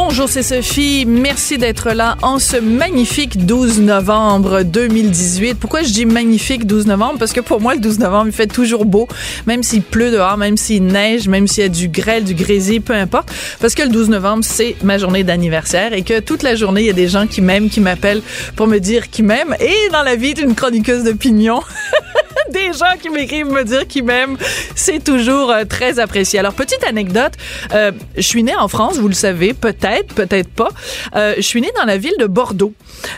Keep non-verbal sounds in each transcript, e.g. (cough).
Bonjour, c'est Sophie. Merci d'être là en ce magnifique 12 novembre 2018. Pourquoi je dis magnifique 12 novembre? Parce que pour moi, le 12 novembre, il fait toujours beau, même s'il pleut dehors, même s'il neige, même s'il y a du grêle, du grésil, peu importe. Parce que le 12 novembre, c'est ma journée d'anniversaire et que toute la journée, il y a des gens qui m'aiment, qui m'appellent pour me dire qu'ils m'aiment. Et dans la vie d'une chroniqueuse d'opinion, (laughs) des gens qui m'écrivent me dire qu'ils m'aiment, c'est toujours euh, très apprécié. Alors, petite anecdote, euh, je suis née en France, vous le savez, peut-être, peut-être pas. Euh, je suis née dans la ville de Bordeaux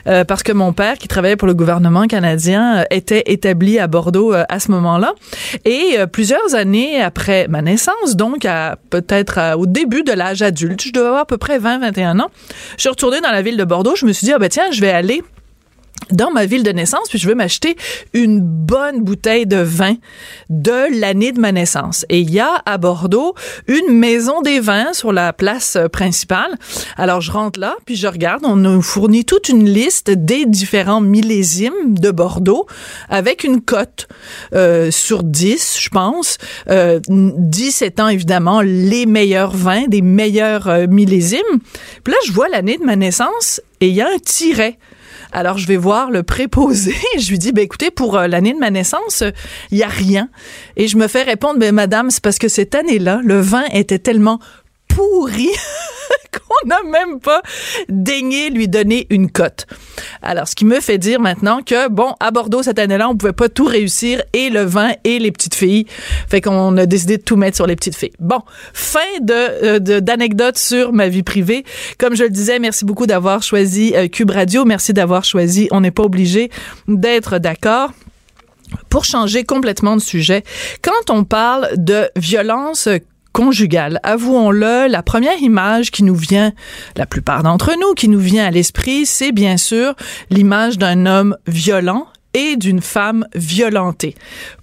euh, parce que mon père, qui travaillait pour le gouvernement canadien, euh, était établi à Bordeaux à ce moment-là. Et plusieurs années après ma naissance, donc à peut-être au début de l'âge adulte, je devais avoir à peu près 20-21 ans, je suis retournée dans la ville de Bordeaux. Je me suis dit, ah ben tiens, je vais aller dans ma ville de naissance, puis je veux m'acheter une bonne bouteille de vin de l'année de ma naissance. Et il y a à Bordeaux une maison des vins sur la place principale. Alors je rentre là, puis je regarde, on nous fournit toute une liste des différents millésimes de Bordeaux avec une cote euh, sur 10, je pense. Euh, 10 étant évidemment les meilleurs vins, des meilleurs euh, millésimes. Puis là, je vois l'année de ma naissance et il y a un tiret alors, je vais voir le préposé. (laughs) je lui dis, ben écoutez, pour euh, l'année de ma naissance, il y a rien. Et je me fais répondre, ben madame, c'est parce que cette année-là, le vin était tellement pourri (laughs) qu'on n'a même pas daigné lui donner une cote. Alors, ce qui me fait dire maintenant que, bon, à Bordeaux, cette année-là, on pouvait pas tout réussir, et le vin et les petites filles. Fait qu'on a décidé de tout mettre sur les petites filles. Bon, fin de, euh, sur ma vie privée. Comme je le disais, merci beaucoup d'avoir choisi euh, Cube Radio. Merci d'avoir choisi On n'est pas obligé d'être d'accord pour changer complètement de sujet, quand on parle de violence conjugale. Avouons-le, la première image qui nous vient, la plupart d'entre nous, qui nous vient à l'esprit, c'est bien sûr l'image d'un homme violent et d'une femme violentée.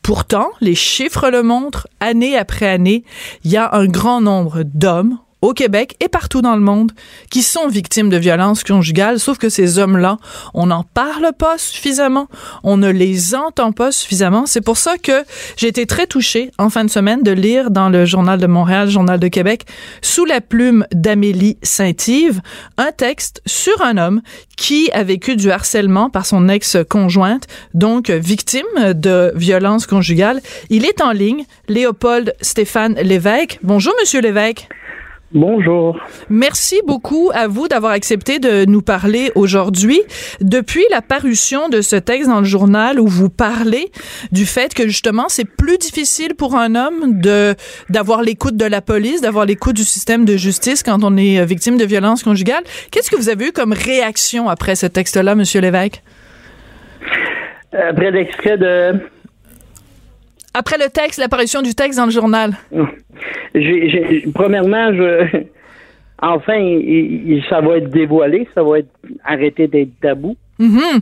Pourtant, les chiffres le montrent, année après année, il y a un grand nombre d'hommes, au Québec et partout dans le monde qui sont victimes de violences conjugales, sauf que ces hommes-là, on n'en parle pas suffisamment, on ne les entend pas suffisamment. C'est pour ça que j'ai été très touchée en fin de semaine de lire dans le Journal de Montréal, Journal de Québec, sous la plume d'Amélie Saint-Yves, un texte sur un homme qui a vécu du harcèlement par son ex-conjointe, donc victime de violences conjugales. Il est en ligne, Léopold Stéphane Lévesque. Bonjour, Monsieur Lévesque. Bonjour. Merci beaucoup à vous d'avoir accepté de nous parler aujourd'hui. Depuis la parution de ce texte dans le journal où vous parlez du fait que justement c'est plus difficile pour un homme de d'avoir l'écoute de la police, d'avoir l'écoute du système de justice quand on est victime de violences conjugales. Qu'est-ce que vous avez eu comme réaction après ce texte-là, Monsieur Lévesque? Après l'extrait de après le texte, l'apparition du texte dans le journal? (laughs) J'ai, premièrement, je, (laughs) enfin, ça va être dévoilé, ça va être arrêté d'être tabou. Mm-hmm.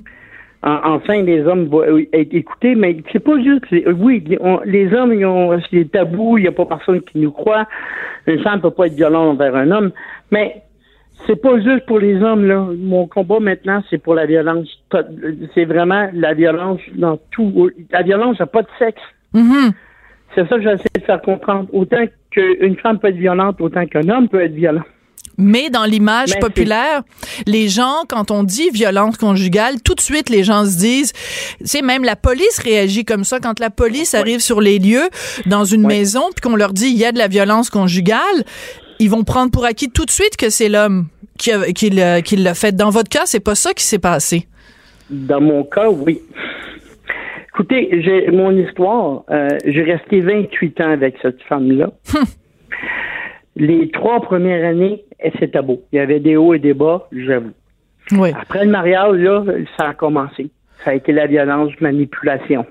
enfin, les hommes vont être écoutés, mais c'est pas juste. Oui, les hommes, ils ont, c'est tabou, il n'y a pas personne qui nous croit. Une femme ne peut pas être violente envers un homme, mais c'est pas juste pour les hommes, là. Mon combat maintenant, c'est pour la violence. C'est vraiment la violence dans tout. La violence n'a pas de sexe. Mm-hmm. C'est ça que j'essaie de faire comprendre. Autant qu'une femme peut être violente, autant qu'un homme peut être violent. Mais dans l'image populaire, les gens, quand on dit violence conjugale, tout de suite, les gens se disent, c'est même la police réagit comme ça. Quand la police arrive sur les lieux, dans une maison, puis qu'on leur dit, il y a de la violence conjugale, ils vont prendre pour acquis tout de suite que c'est l'homme qui, qui l'a fait. Dans votre cas, c'est pas ça qui s'est passé. Dans mon cas, oui. Écoutez, j'ai mon histoire, euh, j'ai resté 28 ans avec cette femme-là. Hum. (laughs) Les trois premières années, c'était beau. Il y avait des hauts et des bas, j'avoue. Oui. Après le mariage, là, ça a commencé. Ça a été la violence, manipulation.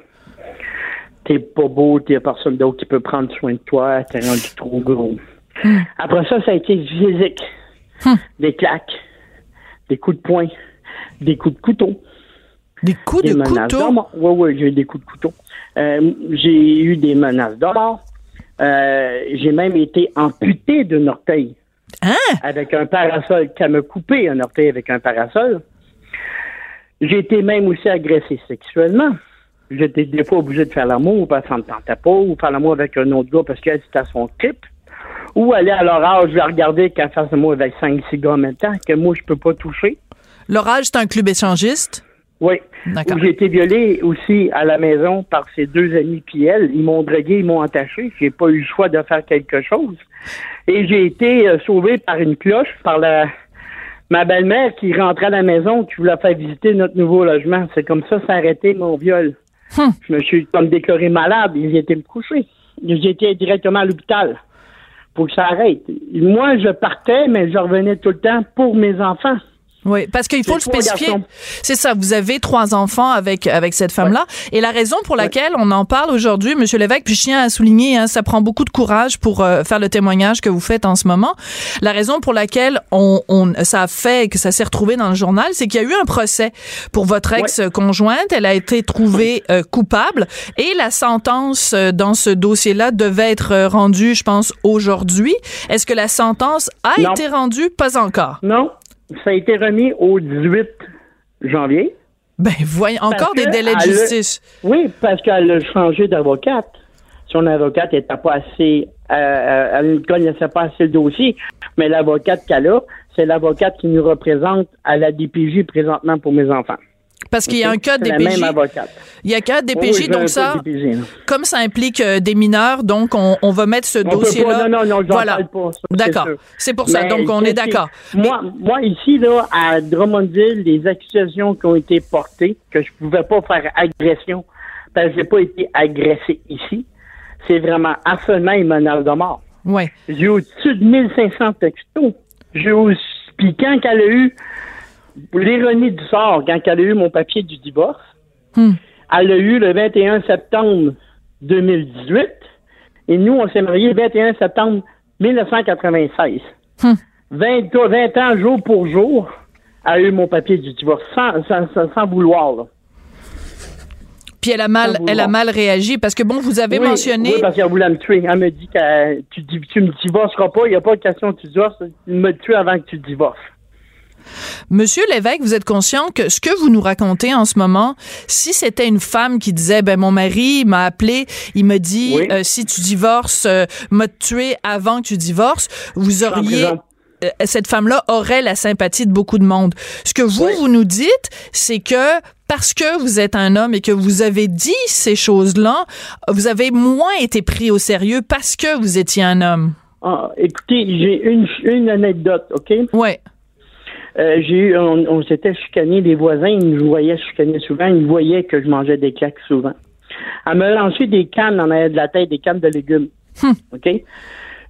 T'es pas beau, t'es personne d'autre qui peut prendre soin de toi, t'es rendu trop gros. Hum. Après ça, ça a été physique. Hum. Des claques, des coups de poing, des coups de couteau. Des coups de couteau? Oui, oui, j'ai eu des coups de couteau. Euh, j'ai eu des menaces de euh, j'ai même été amputé d'un orteil. Hein? Avec un parasol, qu'elle me coupé un orteil avec un parasol. J'ai été même aussi agressé sexuellement. J'étais des fois obligé de faire l'amour parce que ça me tentait pas, ou faire l'amour avec un autre gars parce qu'elle était à son trip. Ou aller à l'orage, je vais regarder qu'elle fasse l'amour avec 5-6 gars en même temps, que moi, je peux pas toucher. L'orage, c'est un club échangiste? Oui. J'ai été violé aussi à la maison par ses deux amis puis. Ils m'ont dragué, ils m'ont attaché. J'ai pas eu le choix de faire quelque chose. Et j'ai été euh, sauvé par une cloche, par la ma belle-mère qui rentrait à la maison, qui voulait faire visiter notre nouveau logement. C'est comme ça, ça a arrêté mon viol. Hum. Je me suis comme déclaré malade. Ils étaient me coucher. J'ai été directement à l'hôpital pour que ça arrête. Moi, je partais, mais je revenais tout le temps pour mes enfants. Oui, parce qu'il faut le spécifier. C'est ça, vous avez trois enfants avec avec cette femme-là. Et la raison pour laquelle on en parle aujourd'hui, Monsieur l'évêque, puis je tiens à souligner, hein, ça prend beaucoup de courage pour euh, faire le témoignage que vous faites en ce moment. La raison pour laquelle on, on ça a fait que ça s'est retrouvé dans le journal, c'est qu'il y a eu un procès pour votre ex-conjointe. Elle a été trouvée euh, coupable et la sentence euh, dans ce dossier-là devait être rendue, je pense, aujourd'hui. Est-ce que la sentence a été rendue? Pas encore. Non, ça a été remis au 18 janvier. Ben, voyons, encore des délais de justice. oui, parce qu'elle a changé d'avocate. Son avocate n'était pas assez, euh, euh, elle ne connaissait pas assez le dossier, mais l'avocate qu'elle a, c'est l'avocate qui nous représente à la DPJ présentement pour mes enfants. Parce qu'il y a un cas DPJ. Il y a un cas DPJ, donc ça, comme ça implique euh, des mineurs, donc on, va mettre ce dossier-là. Non, non, non, voilà. pas. D'accord. C'est pour ça. donc on est d'accord. Moi, moi ici là à Drummondville, les accusations qui ont été portées, que je pouvais pas faire agression parce que j'ai pas été agressé ici, c'est vraiment harcèlement et menace de mort. Ouais. J'ai au-dessus de 1500 textos. J'ai eu, puis quand elle a eu l'ironie du sort, quand elle a eu mon papier du divorce, hmm. elle l'a eu le 21 septembre 2018 et nous, on s'est mariés le 21 septembre 1996. 20, 20 ans jour pour jour, elle a eu mon papier du divorce sans, sans, vouloir. Puis elle a mal, elle a mal réagi parce que bon, vous avez mentionné. Oui, parce qu'elle voulait me tuer. Elle me dit que tu, tu me divorceras pas, il n'y a pas de question que tu divorces, me tuer avant que tu divorces. Monsieur l'évêque, vous êtes conscient que ce que vous nous racontez en ce moment, si c'était une femme qui disait, ben mon mari m'a appelé, il me dit, euh, si tu divorces, euh, m'a tué avant que tu divorces, vous auriez euh, cette femme-là aurait la sympathie de beaucoup de monde. Ce que vous, vous nous dites, c'est que parce que vous êtes un homme et que vous avez dit ces choses-là, vous avez moins été pris au sérieux parce que vous étiez un homme. Ah, écoutez, j'ai une, une anecdote, OK? Ouais. Euh, j'ai eu, on, s'était chicané, les voisins, ils me voyaient chicaner souvent, ils voyaient que je mangeais des claques souvent. Elle me lançait des cannes en arrière de la tête, des cannes de légumes. Hum. OK?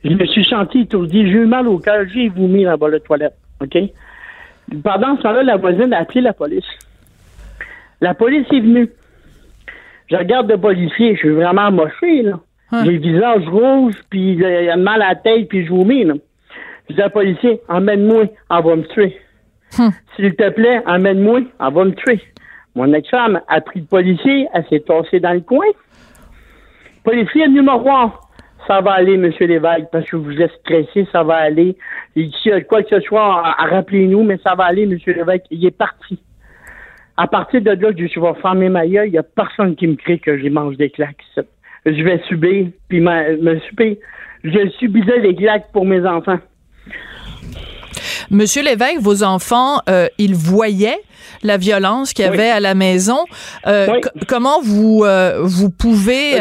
Je me suis senti étourdi, j'ai eu mal au cœur, j'ai vomi dans la toilette. OK? Pendant ce temps-là, la voisine a appelé la police. La police est venue. Je regarde le policier, je suis vraiment moché, là. Hum. J'ai le visage rouge, puis il a mal à la tête, puis je vomis, là. Je dis à policier, emmène-moi, on va me tuer. Hum. S'il te plaît, emmène-moi, elle va me tuer. Mon ex-femme a pris le policier, elle s'est tossée dans le coin. Policier est venu. Ça va aller, Monsieur Lévesque, parce que vous êtes stressé, ça va aller. S'il y quoi que ce soit, rappelez-nous, mais ça va aller, Monsieur Lévesque. Il est parti. À partir de là, je vais fermer ma gueule. Il n'y a personne qui me crie que je mange des claques. Je vais subir, puis me subir. Je subisais des claques pour mes enfants. Monsieur l'évêque, vos enfants, euh, ils voyaient la violence qu'il y avait à la maison. Euh, comment vous euh, vous pouvez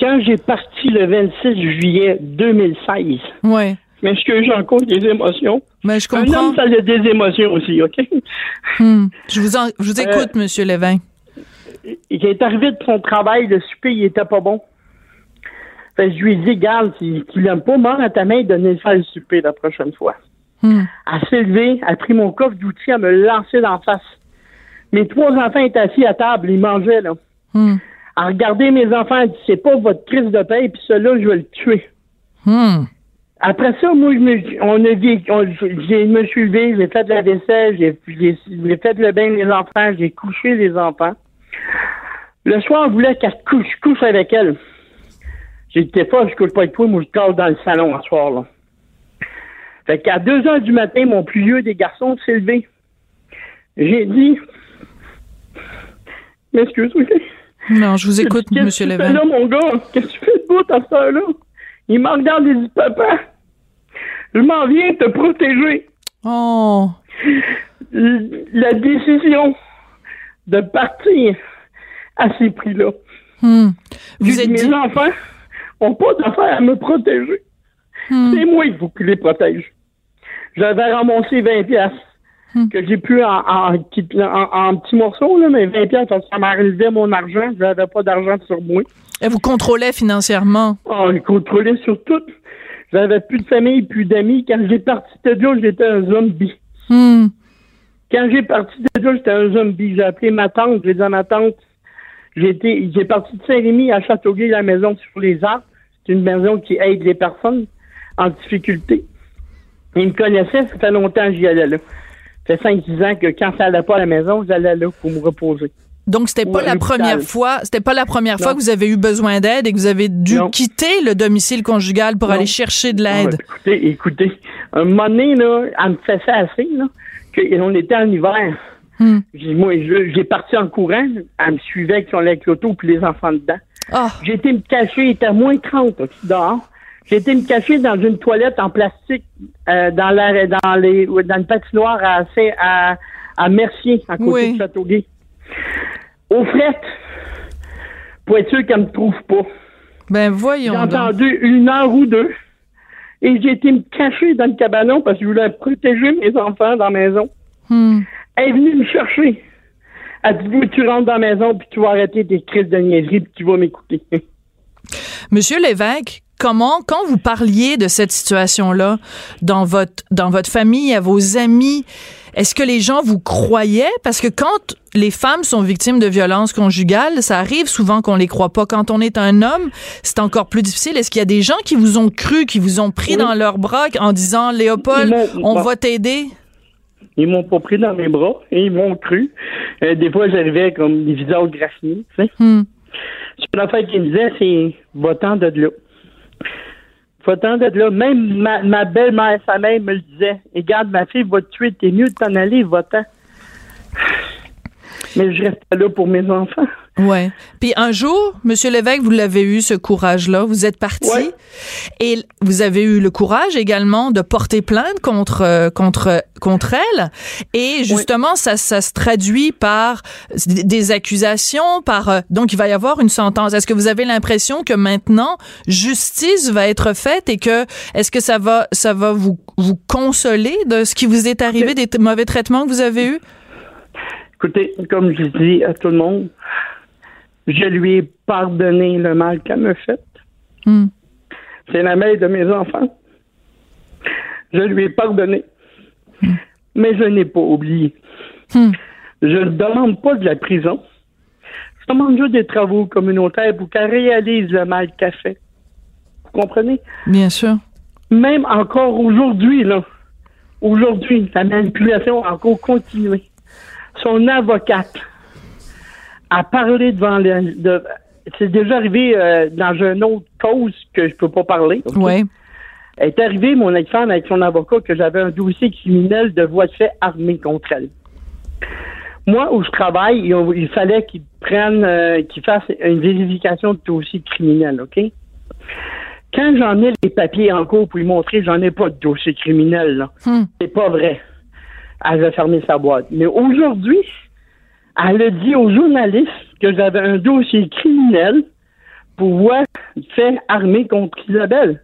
quand j'ai parti le 26 juillet 2016. Ouais. Mais ce que j'ai encore des émotions? Mais je comprends. Un homme, ça a des émotions aussi, OK? Hmm. Je vous, je vous écoute, Monsieur Lévin. Il est arrivé de son travail, le souper, il était pas bon. Fait je lui ai dit, garde, si tu l'aimes pas, mort à ta main, donne-le faire le souper la prochaine fois. Hmm. Elle s'est levée, elle a pris mon coffre d'outils, elle me l'a lancé dans la face. Mes trois enfants étaient assis à table, ils mangeaient, là. Hmm. Elle mes enfants, elle dit, c'est pas votre crise de paix, puis celui-là, je vais le tuer. Hmm. Après ça, moi, je me, on a dit, on, je me suis levé, j'ai fait de la vaisselle, j'ai, fait le bain des enfants, j'ai couché les enfants. Le soir, on voulait qu'elle couche, couche avec elle. J'étais pas, je couche pas avec toi, moi, je cale dans le salon ce soir, là. Fait qu'à 2 heures du matin, mon plus vieux des garçons s'est levé. J'ai dit, M'excuse-moi. Non, je vous écoute, M. Lévesque. Qu'est-ce que tu fais là, mon gars? Qu'est-ce que tu fais de beau, ta soeur-là? Il m'a regardé et dit, papa, je m'en viens te protéger. Oh. La décision de partir à ces prix-là. Hmm. Vous êtes mes enfants n'ont pas d'affaire à me protéger. Hmm. C'est moi qu'il faut qu'ils les protège. J'avais ramassé 20 pièces Hmm. que j'ai pu en, en, en, petits morceaux, là, mais 20 pièces ça m'arrivait mon argent. Je n'avais pas d'argent sur moi. Et vous contrôlez financièrement? Oh, je contrôlais sur tout. J'avais plus de famille, plus d'amis. Quand j'ai parti de là, j'étais un zombie. Hmm. Quand j'ai parti de là, j'étais un zombie. J'ai appelé ma tante, j'ai dit à ma tante, j'ai j'ai parti de Saint-Rémy à Châteauguay, la maison sur les arbres. Une maison qui aide les personnes en difficulté. Ils me connaissaient, ça fait longtemps que j'y allais là fait 5-6 ans que quand ça allait pas à la maison, j'allais là pour me reposer. Donc c'était pas la première fois, c'était pas la première fois que vous avez eu besoin d'aide et que vous avez dû quitter le domicile conjugal pour aller chercher de l'aide? écoutez, écoutez, un moment donné là, elle me ça assez là, qu'on était en hiver. Hmm. Moi, j'ai parti en courant, elle me suivait avec son avec l'auto puis les enfants dedans. Oh. J'ai été me cacher, il était à moins 30 dehors. J'ai été me cacher dans une toilette en plastique euh, dans, la, dans, les, dans une patinoire à, à, à Mercier, à côté de Châteauguay. Au fret, pour être sûr qu'elle me trouve pas. Ben voyons. J'ai entendu une heure ou deux. Et j'ai été me cacher dans le cabanon parce que je voulais protéger mes enfants dans la maison. Hmm. Elle est venue me chercher. Elle dit, tu rentres dans la maison puis tu vas arrêter tes crises de niaiserie puis tu vas m'écouter. (laughs) Monsieur Lévesque, comment, quand vous parliez de cette situation-là dans votre, dans votre famille, à vos amis, est-ce que les gens vous croyaient? Parce que quand les femmes sont victimes de violences conjugales, ça arrive souvent qu'on les croit pas. Quand on est un homme, c'est encore plus difficile. Est-ce qu'il y a des gens qui vous ont cru, qui vous ont pris dans leurs bras en disant, Léopold, on va t'aider? Ils m'ont pas pris dans mes bras et ils m'ont cru. Euh, des fois, j'arrivais comme des visages graffinés, tu sais. La fait qu'ils me disaient, c'est va-t'en de là. Va-t'en de là. Même ma, belle-mère, sa mère me le disait. Et garde, ma fille va te tuer, t'es mieux de t'en aller, va-t'en. Mais je reste là pour mes enfants. Ouais. Puis un jour, Monsieur l'évêque, vous l'avez eu ce courage-là. Vous êtes parti et vous avez eu le courage également de porter plainte contre euh, contre contre elle. Et justement, ça ça se traduit par des accusations, par euh, donc il va y avoir une sentence. Est-ce que vous avez l'impression que maintenant justice va être faite et que est-ce que ça va ça va vous vous consoler de ce qui vous est arrivé, des mauvais traitements que vous avez eus? Écoutez, comme je dis à tout le monde, je lui ai pardonné le mal qu'elle m'a fait. Hmm. C'est la mère de mes enfants. Je lui ai pardonné. Hmm. Mais je n'ai pas oublié. Hmm. Je ne demande pas de la prison. Je demande juste des travaux communautaires pour qu'elle réalise le mal qu'elle fait. Vous comprenez? Bien sûr. Même encore aujourd'hui, là, aujourd'hui, la manipulation a encore continué. Son avocate a parlé devant les. De, c'est déjà arrivé euh, dans une autre cause que je peux pas parler. Oui. Est arrivée, mon ex-femme, avec son avocat, que j'avais un dossier criminel de voie de fait armée contre elle. Moi, où je travaille, il, fallait qu'ils prennent, euh, qu'ils fassent une vérification de dossier criminel, OK? Quand j'en ai les papiers en cours pour lui montrer, j'en ai pas de dossier criminel, là. Hmm. C'est pas vrai. Elle a fermé sa boîte. Mais aujourd'hui, elle a dit aux journalistes que j'avais un dossier criminel pour voir fait armé contre Isabelle.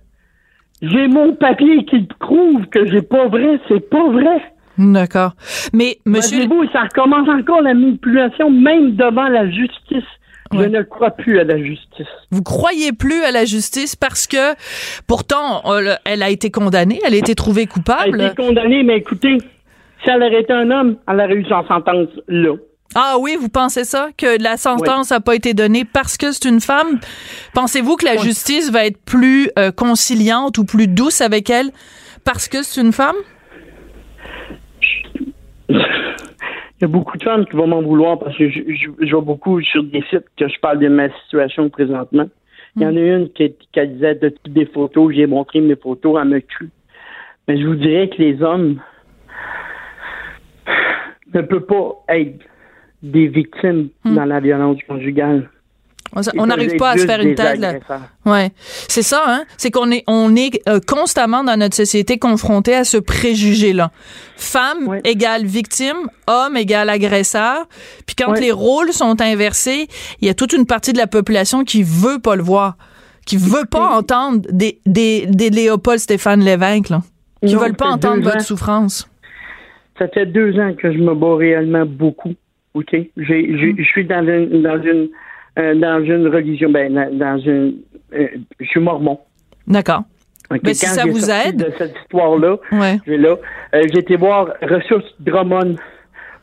J'ai mon papier qui prouve que j'ai pas vrai, c'est pas vrai. D'accord. Mais monsieur vous ça recommence encore la manipulation même devant la justice. Je ne crois plus à la justice. Vous croyez plus à la justice parce que pourtant elle a été condamnée, elle a été trouvée coupable? Elle a été condamnée, mais écoutez, si elle aurait été un homme, elle aurait eu son sentence là. Ah oui, vous pensez ça? Que la sentence n'a pas été donnée parce que c'est une femme? Pensez-vous que la justice va être plus euh, conciliante ou plus douce avec elle parce que c'est une femme? Il y a beaucoup de femmes qui vont m'en vouloir parce que je, je, vois beaucoup sur des sites que je parle de ma situation présentement. Il y en a une qui, qui disait de des photos, j'ai montré mes photos, elle me cru. Mais je vous dirais que les hommes ne peuvent pas être des victimes hmm. dans la violence conjugale. On n'arrive pas à se faire une tête. Là. Ouais, c'est ça. Hein? C'est qu'on est on est euh, constamment dans notre société confronté à ce préjugé là. Femme égale victime, homme égale agresseur. Puis quand les rôles sont inversés, il y a toute une partie de la population qui veut pas le voir, qui veut pas entendre des des, des Léopold Stéphane Lévesque là, qui veulent pas entendre votre souffrance. Ça fait deux ans que je me bats réellement beaucoup. OK? Mm. Je suis dans une, dans une, euh, dans une religion, ben, dans une. Euh, je suis mormon. D'accord. Mais ben, si ça vous aide. de cette histoire-là, ouais. là, euh, j'ai été voir Ressources Drummond.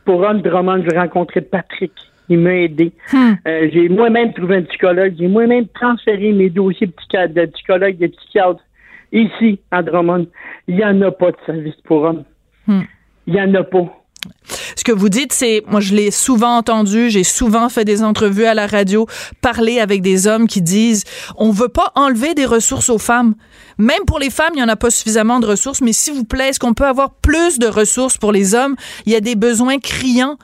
Pour Ron Drummond, j'ai rencontré Patrick. Il m'a aidé. Hmm. j'ai moi-même trouvé un psychologue. J'ai moi-même transféré mes dossiers de psychologue, de psychiatre ici, à Drummond. Il n'y en a pas de service pour hommes. Hmm. Il n'y en a pas. Ce que vous dites, c'est, moi je l'ai souvent entendu, j'ai souvent fait des entrevues à la radio, parler avec des hommes qui disent, on veut pas enlever des ressources aux femmes. Même pour les femmes, il n'y en a pas suffisamment de ressources, mais s'il vous plaît, est-ce qu'on peut avoir plus de ressources pour les hommes? Il y a des besoins criants,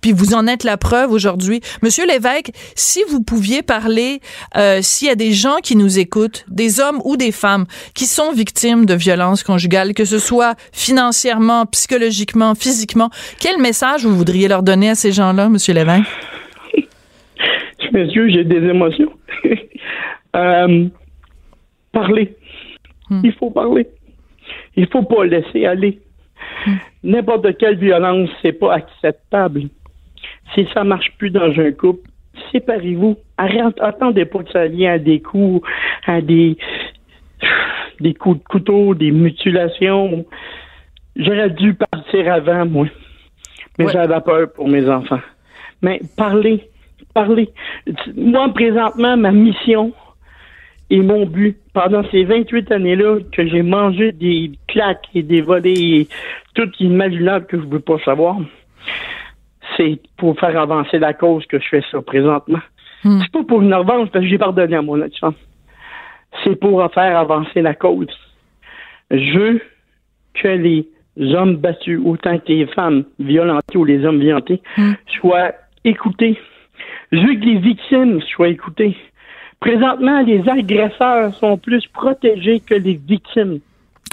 puis vous en êtes la preuve aujourd'hui. Monsieur l'évêque, si vous pouviez parler, euh, s'il y a des gens qui nous écoutent, des hommes ou des femmes, qui sont victimes de violences conjugales, que ce soit financièrement, psychologiquement, physiquement, quel message vous voudriez leur donner à ces gens-là, Monsieur l'évêque? (laughs) Monsieur, j'ai des émotions. (laughs) euh, parler Hmm. Il faut parler. Il faut pas laisser aller. Hmm. N'importe quelle violence, c'est pas acceptable. Si ça marche plus dans un couple, séparez-vous. attendez pas que ça vienne à des coups, à des, (sighs) des coups de couteau, des mutilations. J'aurais dû partir avant, moi. Mais j'avais peur pour mes enfants. Mais parler, parler. Moi, présentement, ma mission, et mon but, pendant ces 28 années-là, que j'ai mangé des claques et des volets et tout imaginable que je ne veux pas savoir, c'est pour faire avancer la cause que je fais ça présentement. Hmm. C'est pas pour une revanche parce que j'ai pardonné à mon femme. C'est pour faire avancer la cause. Je veux que les hommes battus, autant que les femmes violentées ou les hommes violentés, hmm. soient écoutés. Je veux que les victimes soient écoutées. Présentement, les agresseurs sont plus protégés que les victimes.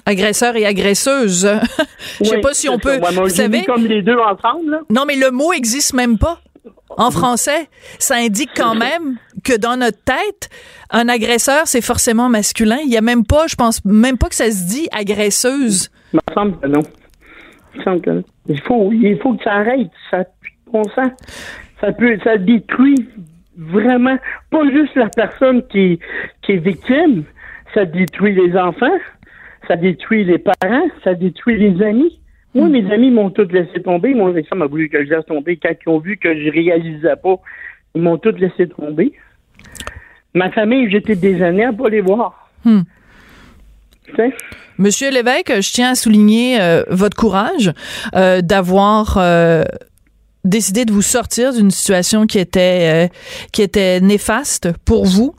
Agresseurs et agresseuses. (laughs) Je sais pas si on peut. vous savez, comme les deux ensemble. Non, mais le mot existe même pas en français. Ça indique quand même que dans notre tête, un agresseur, c'est forcément masculin. Il y a même pas, je pense même pas que ça se dit agresseuse. Il me semble que non. Il faut, il faut que ça arrête. Ça, sent. Ça peut, ça détruit vraiment pas juste la personne qui est victime, ça détruit les enfants, ça détruit les parents, ça détruit les amis. Moi, mes amis m'ont tous laissé tomber. Moi, ça m'a voulu que je laisse tomber. Quand ils ont vu que je réalisais pas, ils m'ont tous laissé tomber. Ma famille, j'étais des années à pas les voir. Hmm. Monsieur l'évêque, je tiens à souligner euh, votre courage euh, d'avoir euh, décidé de vous sortir d'une situation qui était euh, qui était néfaste pour vous,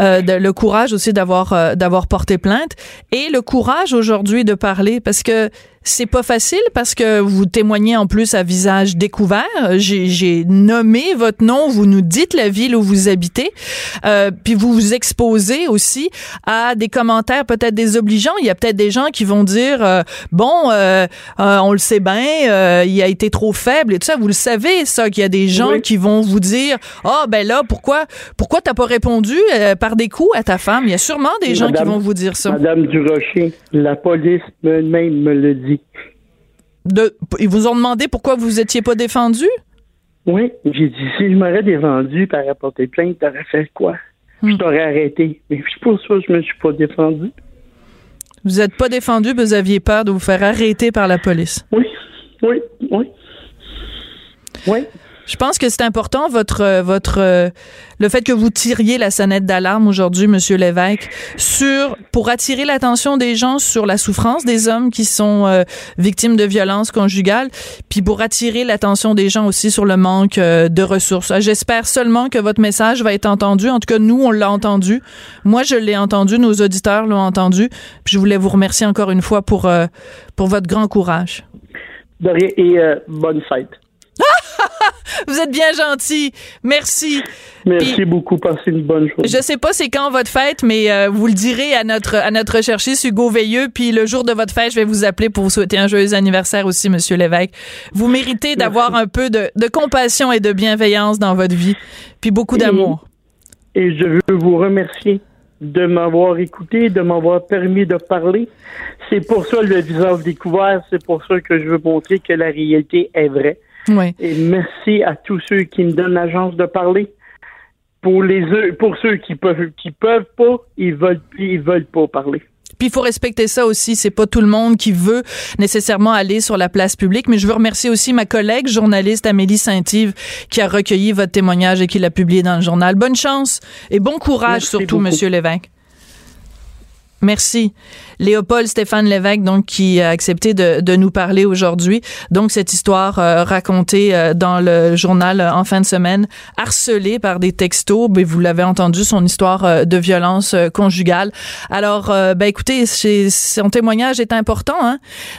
euh, de, le courage aussi d'avoir euh, d'avoir porté plainte et le courage aujourd'hui de parler parce que c'est pas facile parce que vous témoignez en plus à visage découvert. J'ai nommé votre nom, vous nous dites la ville où vous habitez, euh, puis vous vous exposez aussi à des commentaires peut-être désobligeants. Il y a peut-être des gens qui vont dire euh, bon, euh, euh on le sait bien, euh, il a été trop faible et tout ça. Vous le savez ça qu'il y a des gens qui vont vous dire ah oh, ben là pourquoi pourquoi t'as pas répondu euh, par des coups à ta femme. Il y a sûrement des gens qui vont vous dire ça. Madame Durocher, la police même me le dit. De, ils vous ont demandé pourquoi vous étiez pas défendu? Oui, j'ai dit si je m'aurais défendu par apporter plainte, t'aurais fait quoi? Je hmm. t'aurais arrêté. Mais c'est pour ça que je me suis pas défendu. Vous n'êtes pas défendu, vous aviez peur de vous faire arrêter par la police. Oui, oui, oui. Oui. Je pense que c'est important votre euh, votre euh, le fait que vous tiriez la sonnette d'alarme aujourd'hui, Monsieur Lévesque, sur pour attirer l'attention des gens sur la souffrance des hommes qui sont euh, victimes de violences conjugales, puis pour attirer l'attention des gens aussi sur le manque de ressources. J'espère seulement que votre message va être entendu. En tout cas, nous on l'a entendu. Moi, je l'ai entendu. Nos auditeurs l'ont entendu. Puis je voulais vous remercier encore une fois pour pour votre grand courage. De rien et bonne fête. (laughs) Vous êtes bien gentil. Merci. Merci beaucoup. Passez une bonne journée. Je sais pas c'est quand votre fête, mais euh, vous le direz à notre à notre recherchiste Hugo Veilleux. Puis le jour de votre fête, je vais vous appeler pour vous souhaiter un joyeux anniversaire aussi, Monsieur Lévesque. Vous méritez d'avoir un peu de, de, compassion et de bienveillance dans votre vie, puis beaucoup d'amour. Et je veux vous remercier de m'avoir écouté, de m'avoir permis de parler. C'est pour ça le visage découvert. C'est pour ça que je veux montrer que la réalité est vraie. Et merci à tous ceux qui me donnent la chance de parler. Pour les pour ceux qui peuvent qui peuvent pas, ils veulent ils veulent pas parler. Puis il faut respecter ça aussi. C'est pas tout le monde qui veut nécessairement aller sur la place publique. Mais je veux remercier aussi ma collègue journaliste Amélie Saint-Yves qui a recueilli votre témoignage et qui l'a publié dans le journal. Bonne chance et bon courage surtout, Monsieur Lévesque. Merci. Léopold Stéphane Lévesque, donc, qui a accepté de, de nous parler aujourd'hui. Donc, cette histoire euh, racontée euh, dans le journal euh, en fin de semaine, harcelé par des textos. Ben, vous l'avez entendu, son histoire de violence conjugale. Alors, ben, écoutez, son témoignage est important, hein,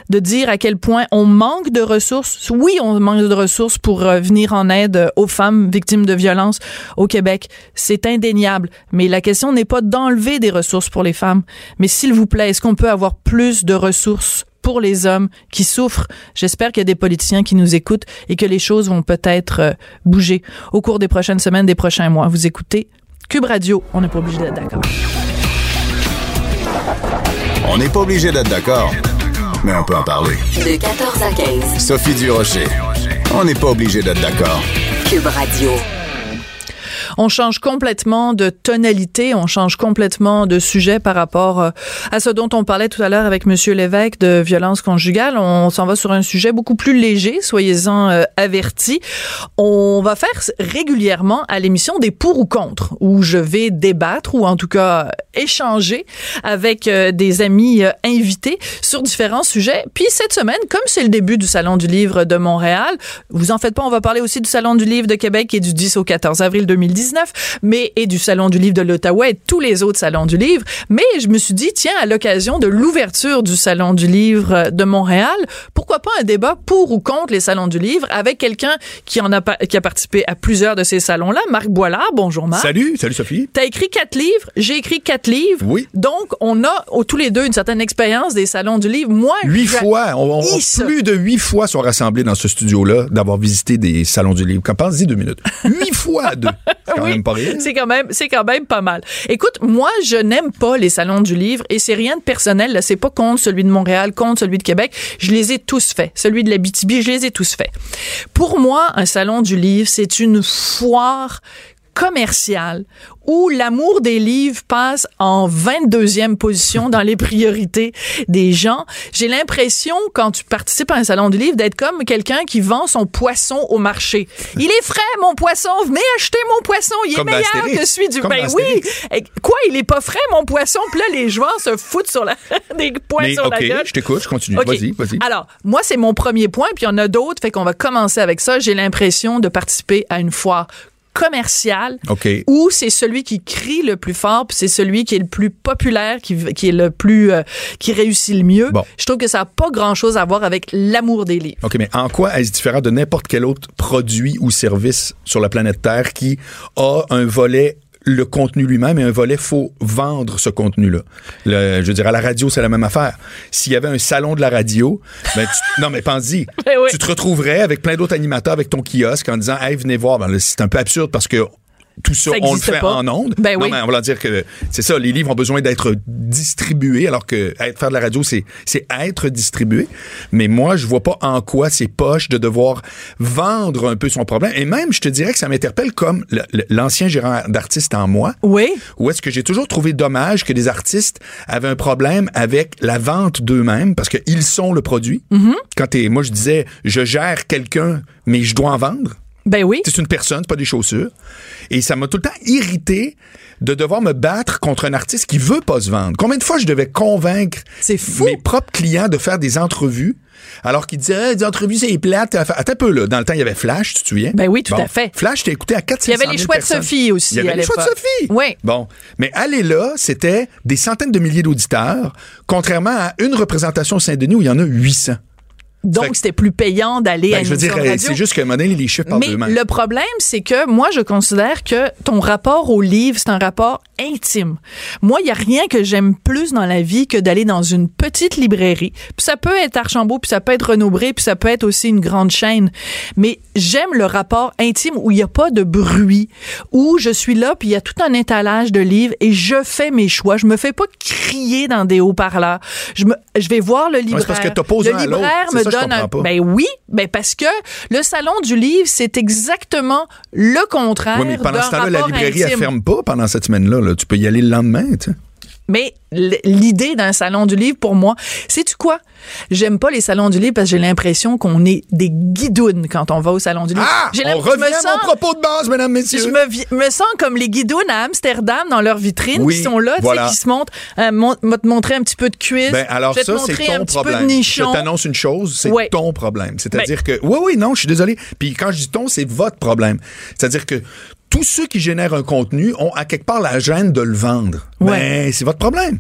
de dire à quel point on manque de ressources. Oui, on manque de ressources pour venir en aide aux femmes victimes de violences au Québec. C'est indéniable. Mais la question n'est pas d'enlever des ressources pour les femmes mais s'il vous plaît, est-ce qu'on peut avoir plus de ressources pour les hommes qui souffrent. J'espère qu'il y a des politiciens qui nous écoutent et que les choses vont peut-être euh, bouger au cours des prochaines semaines, des prochains mois. Vous écoutez Cube Radio. On n'est pas obligé d'être d'accord. On n'est pas obligé d'être d'accord, mais on peut en parler. De 14 à 15. Sophie Durocher. On n'est pas obligé d'être d'accord. Cube Radio. On change complètement de tonalité, on change complètement de sujet par rapport euh, à ce dont on parlait tout à l'heure avec Monsieur Lévesque de violence conjugale. On s'en va sur un sujet beaucoup plus léger, soyez-en euh, avertis. On va faire régulièrement à l'émission des pour ou contre, où je vais débattre ou en tout cas échanger avec euh, des amis invités sur différents sujets. Puis cette semaine, comme c'est le début du Salon du livre de Montréal, vous en faites pas, on va parler aussi du Salon du livre de Québec qui est du 10 au 14 avril 2010 mais et du Salon du livre de l'Ottawa et tous les autres salons du livre. Mais je me suis dit, tiens, à l'occasion de l'ouverture du Salon du livre de Montréal, pourquoi pas un débat pour ou contre les salons du livre avec quelqu'un qui en a qui a participé à plusieurs de ces salons-là, Marc Boilard. Bonjour Marc. Salut, salut Sophie. T'as écrit quatre livres, j'ai écrit quatre livres. Oui. Donc on a tous les deux une certaine expérience des salons du livre. Moi, huit fois, on, plus de huit fois sont rassemblés dans ce studio-là d'avoir visité des salons du livre. Quand pense-y deux minutes? Huit fois deux. (laughs) C'est quand même C'est quand même pas mal. Écoute, moi, je n'aime pas les salons du livre et c'est rien de personnel. Là, c'est pas contre celui de Montréal, contre celui de Québec. Je les ai tous faits. Celui de la BTB, je les ai tous faits. Pour moi, un salon du livre, c'est une foire commerciale où l'amour des livres passe en 22e position dans les priorités des gens. J'ai l'impression, quand tu participes à un salon du livre, d'être comme quelqu'un qui vend son poisson au marché. Il est frais, mon poisson. Venez acheter mon poisson. Il est meilleur que celui du... ben oui. Quoi, il est pas frais, mon poisson? Puis là, les joueurs se foutent sur la... (laughs) des points sur la gueule. je t'écoute, je continue. Vas-y, vas-y. Alors, moi, c'est mon premier point, puis il y en a d'autres, fait qu'on va commencer avec ça. J'ai l'impression de participer à une foire commercial ou c'est celui qui crie le plus fort puis c'est celui qui est le plus populaire qui, qui est le plus euh, qui réussit le mieux. Je trouve que ça n'a pas grand chose à voir avec l'amour des livres. OK mais en quoi est-ce différent de n'importe quel autre produit ou service sur la planète Terre qui a un volet le contenu lui-même et un volet, faut vendre ce contenu-là. je veux dire, à la radio, c'est la même affaire. S'il y avait un salon de la radio, ben (laughs) non, mais pense-y. Ben tu te retrouverais avec plein d'autres animateurs avec ton kiosque en disant, hey, venez voir. Ben, c'est un peu absurde parce que tout ça, on le fait en ondes. Ben non, mais on va dire que c'est ça, les livres ont besoin d'être distribués, alors que faire de la radio, c'est, c'est être distribué. Mais moi, je vois pas en quoi c'est poche de devoir vendre un peu son problème. Et même, je te dirais que ça m'interpelle comme l'ancien gérant d'artiste en moi. Oui. Où est-ce que j'ai toujours trouvé dommage que des artistes avaient un problème avec la vente d'eux-mêmes parce qu'ils sont le produit. Mm-hmm. Quand t'es, moi, je disais, je gère quelqu'un, mais je dois en vendre. Ben oui. C'est une personne, c'est pas des chaussures. Et ça m'a tout le temps irrité de devoir me battre contre un artiste qui veut pas se vendre. Combien de fois je devais convaincre mes propres clients de faire des entrevues alors qu'ils disaient, hey, des entrevues, c'est plate. Attends un peu, là. Dans le temps, il y avait Flash, tu te souviens? Ben oui, tout à fait. Flash, t'as écouté à 400 Il y avait les choix de Sophie aussi Il y avait les choix de. Sophie. Oui. Bon. Mais aller là, c'était des centaines de milliers d'auditeurs, contrairement à une représentation Saint-Denis où il y en a 800. Donc, que- c'était plus payant d'aller à Ben, une je veux dire, radio. c'est juste moment donné, les chiffres parlent Mais d'eux-mêmes. le problème, c'est que moi, je considère que ton rapport au livre, c'est un rapport intime. Moi, il y a rien que j'aime plus dans la vie que d'aller dans une petite librairie. Puis ça peut être Archambault, puis ça peut être Renaud-Bré, puis ça peut être aussi une grande chaîne. Mais j'aime le rapport intime où il n'y a pas de bruit, où je suis là, puis il y a tout un étalage de livres et je fais mes choix. Je me fais pas crier dans des haut-parleurs. Je me, je vais voir le libraire. c'est parce que le à libraire me je donne un, ben oui, ben parce que le salon du livre, c'est exactement le contraire Oui, mais pendant ce temps-là, la librairie, elle intime. ferme pas pendant cette semaine-là. là. Tu peux y aller le lendemain, tu sais. Mais l'idée d'un salon du livre, pour moi, sais-tu quoi? J'aime pas les salons du livre parce que j'ai l'impression qu'on est des guidounes quand on va au salon du livre. Ah! J'ai On l'impression- revient à mon propos de base, mesdames, messieurs. Je me, sens comme les guidounes à Amsterdam dans leur vitrine Oui, qui sont là, voilà. qui se montrent, euh, mon- te montrer un petit peu de cuisse. Ben, alors je vais te ça, c'est ton problème. Je t'annonce une chose, c'est ton problème. C'est-à-dire que, oui, oui, non, je suis désolé. Puis quand je dis ton, c'est votre problème. C'est-à-dire que tous ceux qui génèrent un contenu ont à quelque part la gêne de le vendre. Ouais. Ben, c'est votre problème.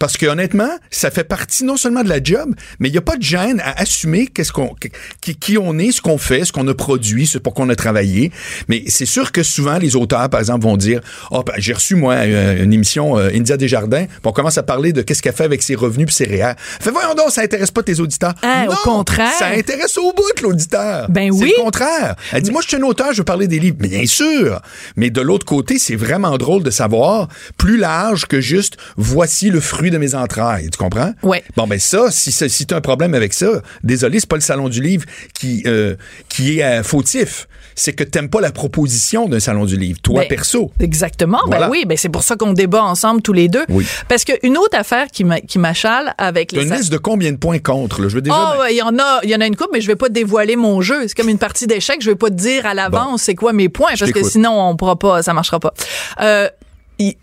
Parce que honnêtement, ça fait partie non seulement de la job, mais il n'y a pas de gêne à assumer qu'est-ce qu'on, qui, qui on est, ce qu'on fait, ce qu'on a produit, ce pour qu'on a travaillé. Mais c'est sûr que souvent les auteurs, par exemple, vont dire, oh, ben, j'ai reçu moi euh, une émission euh, India Desjardins, puis on commence à parler de qu'est-ce qu'elle fait avec ses revenus puis ses réels. Fait voyons donc, ça intéresse pas tes auditeurs. Au non, contraire. ça intéresse au bout de l'auditeur. Ben C'est oui. le contraire. Elle dit, moi, je suis un auteur, je veux parler des livres. Bien sûr. Mais de l'autre côté, c'est vraiment drôle de savoir plus large que juste voici le fruit de mes entrailles. Tu comprends? Ouais. Bon, ben ça, si, tu as un problème avec ça, désolé, c'est pas le salon du livre qui, euh, qui est euh, fautif. C'est que t'aimes pas la proposition d'un salon du livre, toi Ben, perso. Exactement. Voilà. Ben oui, ben c'est pour ça qu'on débat ensemble tous les deux. Oui. Parce qu'une autre affaire qui m'a- qui m'achale avec les une liste de combien de points contre, là? Je veux déjà. Ah, ouais, il y en a, il y en a une coupe, mais je vais pas dévoiler mon jeu. C'est comme une partie d'échecs. Je vais pas te dire à l'avance Bon. c'est quoi mes points, parce que sinon on pourra pas, ça marchera pas. Euh,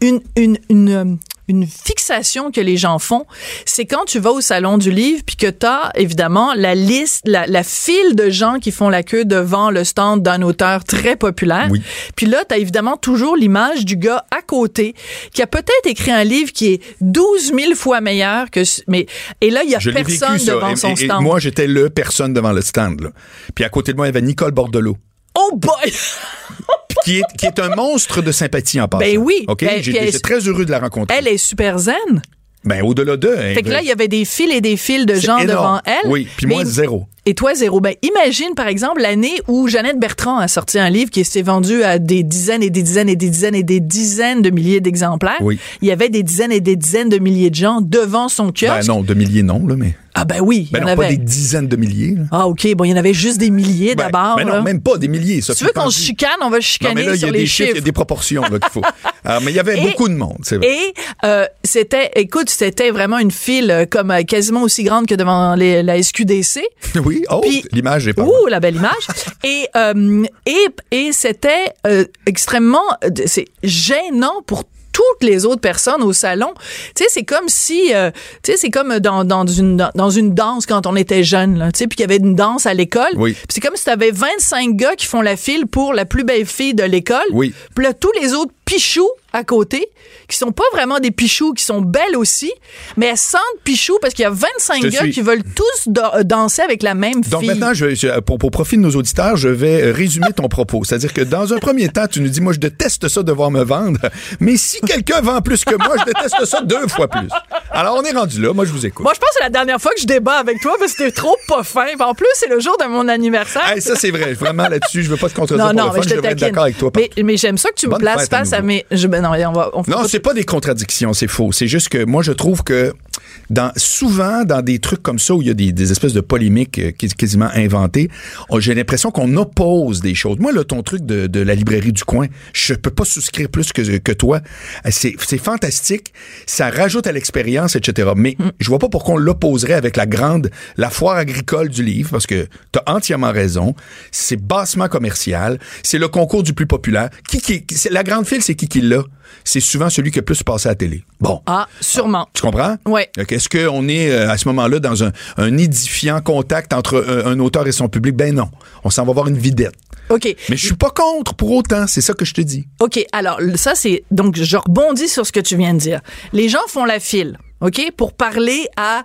une, une, une, une fixation que les gens font, c'est quand tu vas au salon du livre puis que t'as évidemment la liste, la, la file de gens qui font la queue devant le stand d'un auteur très populaire. Oui. Puis là, t'as évidemment toujours l'image du gars à côté qui a peut-être écrit un livre qui est 12 000 fois meilleur que, ce- mais et là il y a Je l'ai vécu, personne devant Et- son et- et stand. moi, j'étais le personne devant le stand, là. Puis à côté de moi, il y avait Nicole Bordelot. Oh boy! (laughs) qui est, qui est un monstre de sympathie en passant. Ben oui. OK? Ben, J'étais très heureux de la rencontrer. Elle est super zen. Ben, au-delà d'eux. elle- Fait que là, il y avait des fils et des fils de gens devant elle. Oui, puis moi, Mais- zéro. Et toi, zéro. Ben, imagine, par exemple, l'année où Jeannette Bertrand a sorti un livre qui s'est vendu à des dizaines et des dizaines et des dizaines et des dizaines de milliers d'exemplaires. Oui. Il y avait des dizaines et des dizaines de milliers de gens devant son Ben kiosque. non, de milliers, non, là, mais. Ah ben oui, Ben il y non, en pas avait. des dizaines de milliers. là. Ah OK, bon, il y en avait juste des milliers Ben, d'abord. ben non, même pas des milliers. Ça tu veux qu'on se chicane, on va Non, chicaner mais là, il y sur a les des chiffres, il y a des proportions qu'il faut. Alors, mais il y avait (laughs) Et- beaucoup de monde, c'est vrai. Et euh, c'était, écoute, c'était vraiment une file euh, comme euh, quasiment aussi grande que devant les- la SQDC. (laughs) Oui, oh, l'image est pas. Ouh, la belle image. (laughs) et euh, et, et c'était euh, extrêmement, euh, c'est gênant pour toutes les autres personnes au salon. Tu sais, c'est comme si, euh, tu sais, c'est comme dans, dans, une, dans, une danse quand on était jeune, là, tu sais, puis qu'il y avait une danse à l'école. Oui. Puis c'est comme si tu avais 25 gars qui font la file pour la plus belle fille de l'école. Oui. Puis là, tous les autres pichous à côté, qui sont pas vraiment des pichous, qui sont belles aussi, mais elles sentent pichous parce qu'il y a 25 Je gars suis- qui veulent tous da- danser avec la même Donc fille. maintenant, je, je- pour, pour profit de nos auditeurs, je vais euh, résumer ton propos. C'est-à-dire que dans un premier temps, tu nous dis, moi, je déteste ça devoir me vendre, mais si quelqu'un vend plus que moi, je déteste ça deux fois plus. Alors, on est rendu là. Moi, je vous écoute. Moi, je pense que c'est la dernière fois que je débat avec toi parce que t'es trop pas fin. En plus, c'est le jour de mon anniversaire. Hey, ça, c'est vrai. Vraiment, là-dessus, je veux pas te contredire non, non, mais je Je d'accord avec toi. Mais, mais j'aime ça que tu me places à face à, nouveau. mes. Je, ben non, on va. On Non, c'est pas des contradictions, c'est faux. C'est juste que moi, je trouve que dans, souvent, dans des trucs comme ça où il y a des, des espèces de polémiques euh, quas- quasiment inventées, j'ai l'impression qu'on oppose des choses. Moi, là, ton truc de, de la librairie du coin, je peux pas souscrire plus que, que toi. Euh, C'est fantastique. Ça rajoute à l'expérience, etc. Mais je vois pas pourquoi on l'opposerait avec la grande, la foire agricole du livre, parce que t'as entièrement raison. C'est bassement commercial. C'est le concours du plus populaire. Qui, qui, la grande file, c'est qui qui l'a? C'est souvent celui qui a plus passé à la télé. Bon. Ah, sûrement. Tu comprends? Donc, Est-ce qu'on est euh, à ce moment-là dans un, un édifiant contact entre euh, un auteur et son public? Ben non. On s'en va voir une vidette. OK. Mais je suis pas contre pour autant. C'est ça que je te dis. OK, alors ça c'est donc je rebondis sur ce que tu viens de dire. Les gens font la file, OK, pour parler à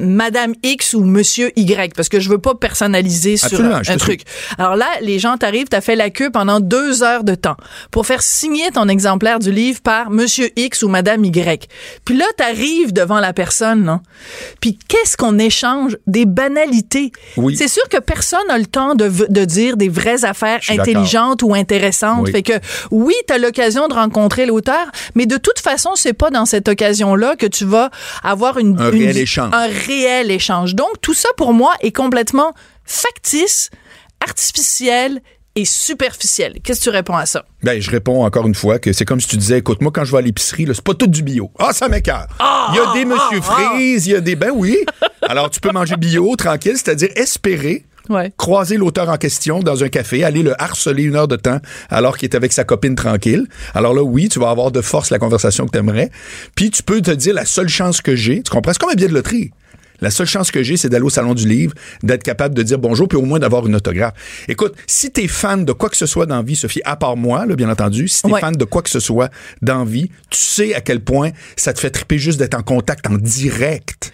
Madame X ou Monsieur Y, parce que je veux pas personnaliser sur Absolument, un, truc. Alors là, les gens t'arrivent, t'as fait la queue pendant deux heures de temps pour faire signer ton exemplaire du livre par Monsieur X ou Madame Y. Puis là, t'arrives devant la personne, là. Puis qu'est-ce qu'on échange? Des banalités. Oui. C'est sûr que personne n'a le temps de, dire des vraies affaires intelligentes ou intéressantes. Oui. Fait que oui, tu as l'occasion de rencontrer l'auteur, mais de toute façon, c'est pas dans cette occasion-là que tu vas avoir une Un une- réel échange. Un réel échange. Donc tout ça pour moi est complètement factice, artificiel et superficiel. Qu'est-ce que tu réponds à ça? Ben, je réponds encore une fois que c'est comme si tu disais, écoute, moi, quand je vais à l'épicerie, là, c'est pas tout du bio. Ah, ça m'écœure. Il y a des Monsieur Freeze, il y a des, ben oui. Alors, tu peux manger bio, tranquille, c'est-à-dire espérer Ouais. croiser l'auteur en question dans un café, aller le harceler une heure de temps alors qu'il est avec sa copine tranquille. Alors là, oui, tu vas avoir de force la conversation que tu aimerais. Puis tu peux te dire la seule chance que j'ai, tu comprends? C'est comme un billet de loterie. La seule chance que j'ai, c'est d'aller au salon du livre, d'être capable de dire bonjour, puis au moins d'avoir une autographe. Écoute, si t'es fan de quoi que ce soit dans la vie, Sophie, à part moi, là, bien entendu, si t'es Ouais. fan de quoi que ce soit dans la vie, tu sais à quel point ça te fait triper juste d'être en contact en direct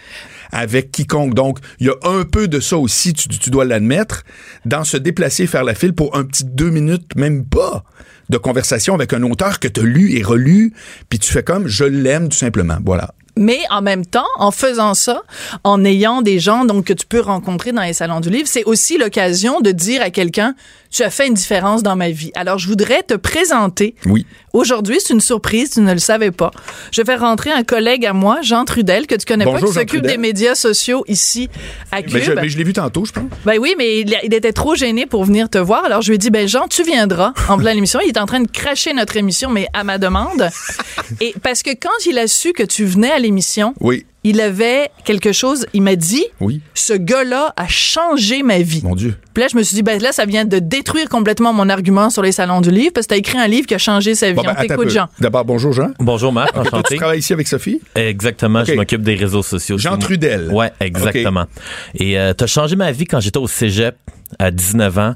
avec quiconque. Donc, il y a un peu de ça aussi, tu, tu dois l'admettre, dans se déplacer, faire la file pour un petit deux minutes, même pas, de conversation avec un auteur que tu as lu et relu, puis tu fais comme, je l'aime tout simplement. Voilà. Mais en même temps, en faisant ça, en ayant des gens donc que tu peux rencontrer dans les salons du livre, c'est aussi l'occasion de dire à quelqu'un tu as fait une différence dans ma vie. Alors je voudrais te présenter. Oui. Aujourd'hui, c'est une surprise, tu ne le savais pas. Je vais rentrer un collègue à moi, Jean Trudel, que tu connais Bonjour, pas, qui s'occupe des médias sociaux ici à Cube. Mais je, mais je l'ai vu tantôt, je pense. Ben oui, mais il, il était trop gêné pour venir te voir. Alors je lui ai dit, ben Jean, tu viendras (laughs) en plein l'émission. Il est en train de cracher notre émission, mais à ma demande. (laughs) Et parce que quand il a su que tu venais à l'émission, Oui. Il avait quelque chose. Il m'a dit, Oui. ce gars-là a changé ma vie. Mon Dieu. Puis là, je me suis dit, ben là, ça vient de détruire complètement mon argument sur les salons du livre parce que t'as écrit un livre qui a changé sa vie. Bon, ben, On t'écoute. Jean. D'abord, bonjour Jean. Bonjour Marc, Toi, tu enchanté. travailles ici avec Sophie? Exactement, je m'occupe des réseaux sociaux. Jean Trudel. Ouais, exactement. Et euh, t'as changé ma vie quand j'étais au cégep à 19 ans.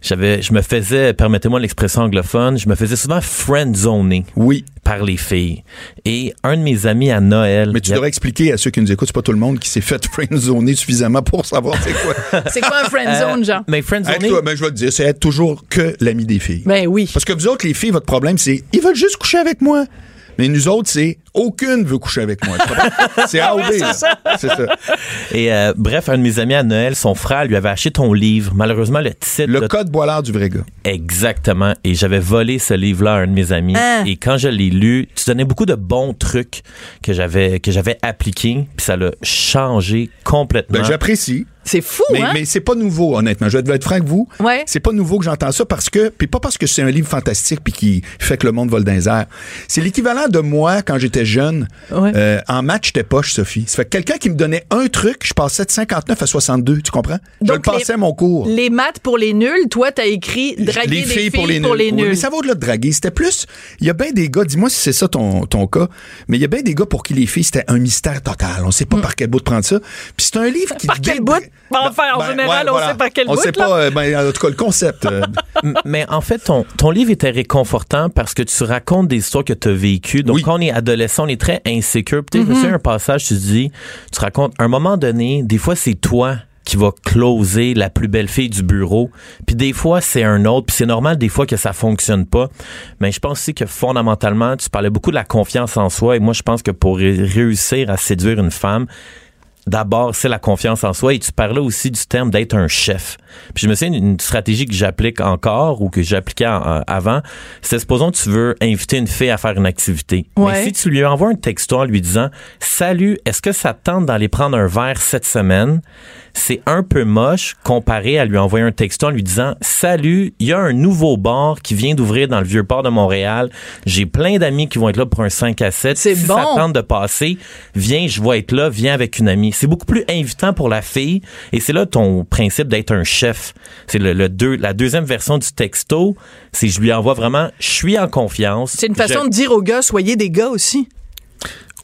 J'avais, je me faisais, permettez-moi l'expression anglophone, je me faisais souvent friendzoner Oui. Par les filles. Et un de mes amis à Noël. Mais tu a- devrais expliquer à ceux qui nous écoutent, c'est pas tout le monde qui s'est fait (laughs) friendzoner suffisamment pour savoir c'est quoi. (laughs) C'est quoi un friend Euh, zone, Jean? Mais Être friendzoner, ben, je vais te dire, c'est être toujours que l'ami des filles. Ben oui. Parce que vous autres, les filles, votre problème, c'est ils veulent juste coucher avec moi. Mais nous autres, c'est aucune veut coucher avec moi. (laughs) C'est A ou B. là. C'est ça. et euh, bref, un de mes amis à Noël, son frère lui avait acheté ton livre. Malheureusement, le titre. Le de- code boilard du vrai gars. Exactement. Et j'avais volé ce livre-là à un de mes amis. Hein? Et quand je l'ai lu, tu donnais beaucoup de bons trucs que j'avais que j'avais appliqués, puis ça l'a changé complètement. Ben, j'apprécie. C'est fou, Mais, hein? mais c'est pas nouveau, honnêtement. Je vais être franc avec vous. Ouais. C'est pas nouveau que j'entends ça parce que, puis pas parce que c'est un livre fantastique puis qui fait que le monde vole dans les airs. C'est l'équivalent de moi quand j'étais jeune. Ouais. Euh, en maths, j'étais poche, Sophie. Ça fait que quelqu'un qui me donnait un truc, je passais de 59 à 62. Tu comprends? je Donc, le passais les- mon cours. Les maths pour les nuls, toi, t'as écrit draguer les des filles, pour les nuls. pour les Oui, nuls. mais ça va au-delà de draguer. C'était plus. Il y a bien des gars, dis-moi si c'est ça ton, ton cas, mais il y a bien des gars pour qui les filles, c'était un mystère total. On sait pas par quel bout de prendre ça. Puis c'est un livre qui. Hmm. Par quel dé- bout? Ben, enfin, en général, on sait par quel on bout, sait là. pas, euh, ben, en tout cas, le concept. euh, (laughs) Mais en fait, ton, ton livre était réconfortant parce que tu racontes des histoires que tu as vécues. Donc, Oui. quand on est adolescent, on est très insécure. Peut-être un passage, tu te dis, tu racontes, à un moment donné, des fois, c'est toi qui va closer la plus belle fille du bureau. Puis des fois, c'est un autre. Puis c'est normal des fois que ça fonctionne pas. Mais je pense aussi que fondamentalement, tu parlais beaucoup de la confiance en soi. Et moi, je pense que pour ré- réussir à séduire une femme, d'abord, c'est la confiance en soi. Et tu parlais aussi du terme d'être un chef. Puis je me souviens d'une stratégie que j'applique encore ou que j'appliquais en- avant, c'est supposons que tu veux inviter une fille à faire une activité. Ouais. Mais si tu lui envoies un texto en lui disant Salut, est-ce que ça te tente d'aller prendre un verre cette semaine? C'est un peu moche comparé à lui envoyer un texto en lui disant Salut, il y a un nouveau bar qui vient d'ouvrir dans le vieux port de Montréal. J'ai plein d'amis qui vont être là pour un 5 à 7. C'est si bon. ça te tente de passer, viens, je vais être là, viens avec une amie. C'est beaucoup plus invitant pour la fille et c'est là ton principe d'être un chef. C'est le, le deux, la deuxième version du texto, c'est je lui envoie vraiment je suis en confiance. C'est une façon Je- de dire aux gars, soyez des gars aussi.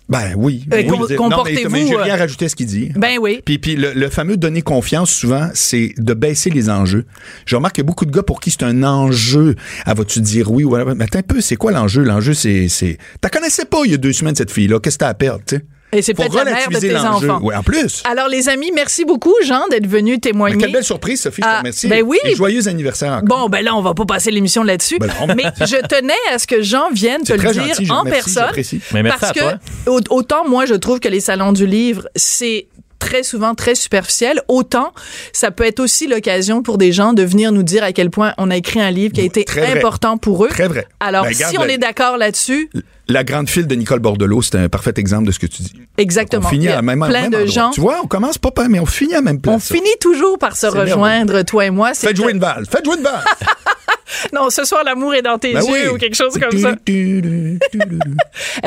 Ben oui. Euh, Oui, com- non, mais- comportez-vous, mais J'ai euh, rien à rajouter à ce qu'il dit. Ben oui. Puis, puis le, le fameux donner confiance, souvent, c'est de baisser les enjeux. Je remarque qu'il y a beaucoup de gars pour qui c'est un enjeu. Ah, vas-tu dire oui ou voilà. Mais attends un peu, c'est quoi l'enjeu? L'enjeu, c'est, c'est, t'as connaissais pas il y a deux semaines cette fille-là. Qu'est-ce que t'as à perdre, tu sais? Et c'est peut-être la mère de relativiser tes l'enjeu. enfants. Ouais, en plus. Alors, les amis, merci beaucoup, Jean, d'être venu Mais témoigner. quelle belle surprise, Sophie, je Ah, te remercie. ben oui. Et joyeux anniversaire encore. Bon, ben là, on va pas passer l'émission là-dessus. Ben non. mais je tenais à ce que Jean vienne te le dire gentil, en personne. Mais merci parce à que toi. autant moi, je trouve que les salons du livre, c'est très souvent très superficiel, autant ça peut être aussi l'occasion pour des gens de venir nous dire à quel point on a écrit un livre qui a été Très vrai. important pour eux. Très vrai. Alors, Ben, si on est d'accord là-dessus, La grande file de Nicole Bordelot, c'est un parfait exemple de ce que tu dis. exactement. On finit à même, plein même de endroit. gens. Tu vois, on commence pas mais on finit à même place. On finit toujours par se rejoindre, toi et moi. Faites jouer une balle. Faites jouer une balle. (laughs) (laughs) Non, ce soir, l'amour est dans tes Ben yeux oui. ou quelque chose comme ça. (laughs)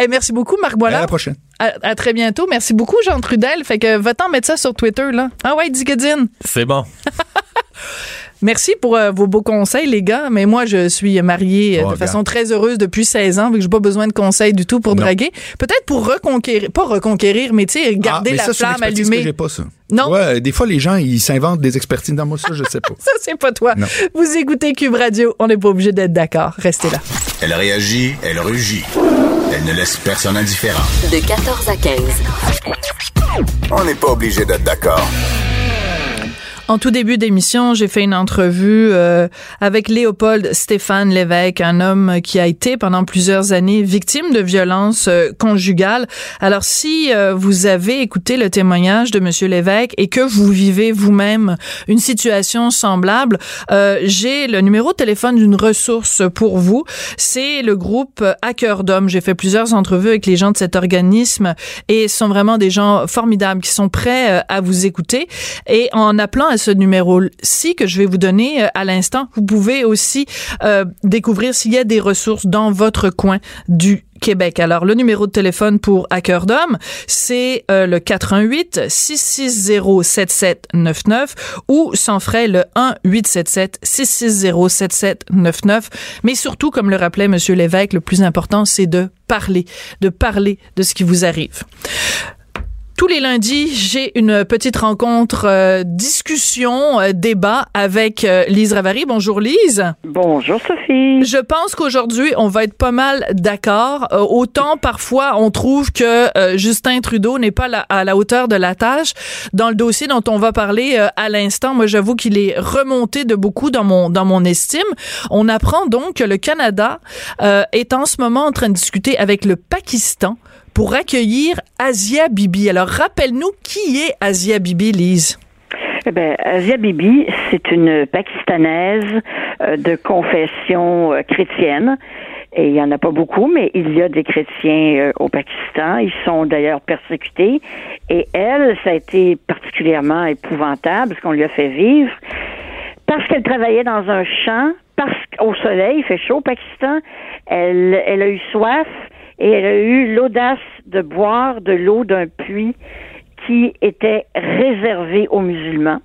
Eh, merci beaucoup, Marc À Boilard. la prochaine. À, à très bientôt. Merci beaucoup, Jean Trudel. Fait que va-t'en mettre ça sur Twitter, là. Ah ouais, Digadine. C'est bon. (laughs) Merci pour euh, vos beaux conseils, les gars. Mais moi, je suis mariée euh, Oh, de façon très heureuse depuis 16 ans, vu que j'ai pas besoin de conseils du tout pour Non. draguer. Peut-être pour reconquérir, pas reconquérir, mais tu sais, garder Ah, mais la ça, flamme que allumée. j'ai pas, ça. Non. Ouais, des fois, les gens, ils s'inventent des expertises. Dans moi, ça, je sais pas. (laughs) Ça, c'est pas toi. Non. Vous écoutez Cube Radio. On n'est pas obligé d'être d'accord. Restez là. Elle réagit, elle rugit. Elle ne laisse personne indifférent. De 14 à 15. On n'est pas obligé d'être d'accord. En tout début d'émission, j'ai fait une entrevue euh, avec Léopold Stéphane Lévesque, un homme qui a été pendant plusieurs années victime de violences euh, conjugales. Alors, si euh, vous avez écouté le témoignage de Monsieur Lévesque et que vous vivez vous-même une situation semblable, euh, j'ai le numéro de téléphone d'une ressource pour vous. C'est le groupe À cœur d'homme. J'ai fait plusieurs entrevues avec les gens de cet organisme et ce sont vraiment des gens formidables qui sont prêts euh, à vous écouter. Et en appelant ce numéro-ci que je vais vous donner euh, à l'instant, vous pouvez aussi euh, découvrir s'il y a des ressources dans votre coin du Québec. Alors, le numéro de téléphone pour cœur d'homme, c'est euh, le 88 660 7799 ou sans frais le 1 877 660 7799. Mais surtout, comme le rappelait Monsieur Lévesque, le plus important, c'est de parler, de parler de ce qui vous arrive. Tous les lundis, j'ai une petite rencontre, euh, discussion, euh, débat avec euh, Lise Ravary. Bonjour Lise. Bonjour Sophie. Je pense qu'aujourd'hui, on va être pas mal d'accord. Euh, autant parfois, on trouve que euh, Justin Trudeau n'est pas la- à la hauteur de la tâche. Dans le dossier dont on va parler euh, à l'instant, moi, j'avoue qu'il est remonté de beaucoup dans mon dans mon estime. On apprend donc que le Canada euh, est en ce moment en train de discuter avec le Pakistan pour accueillir Asia Bibi. Alors, rappelle-nous qui est Asia Bibi, Lise. Eh ben, Asia Bibi, c'est une Pakistanaise euh, de confession euh, chrétienne. Et il y en a pas beaucoup, mais il y a des chrétiens euh, au Pakistan. Ils sont d'ailleurs persécutés. Et elle, ça a été particulièrement épouvantable, ce qu'on lui a fait vivre, parce qu'elle travaillait dans un champ, parce qu'au soleil, il fait chaud au Pakistan. Elle, elle a eu soif et elle a eu l'audace de boire de l'eau d'un puits qui était réservé aux musulmans.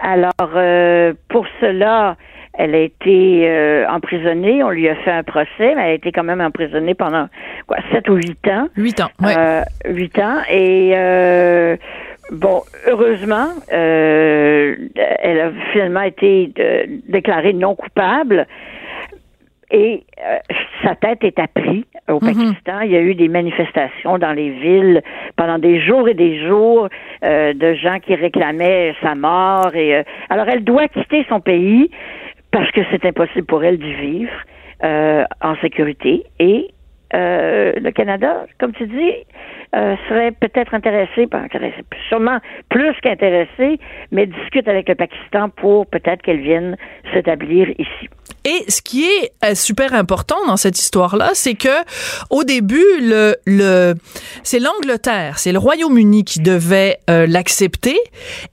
Alors, euh, pour cela, elle a été euh, emprisonnée. On lui a fait un procès, mais elle a été quand même emprisonnée pendant quoi, sept ou huit ans. Huit ans. Ouais. Euh, huit ans. Et euh, bon, heureusement, euh, elle a finalement été déclarée non coupable. Et euh, (laughs) sa tête est apprise au Pakistan. Il y a eu des manifestations dans les villes pendant des jours et des jours euh, de gens qui réclamaient sa mort. Et euh, alors, elle doit quitter son pays parce que c'est impossible pour elle d'y vivre euh, en sécurité. Et euh, le Canada, comme tu dis, euh, serait peut-être intéressé, pas sûrement plus qu'intéressé, mais discute avec le Pakistan pour peut-être qu'elle vienne s'établir ici. Et ce qui est euh, super important dans cette histoire-là, c'est que au début, le, c'est l'Angleterre, c'est le Royaume-Uni qui devait l'accepter,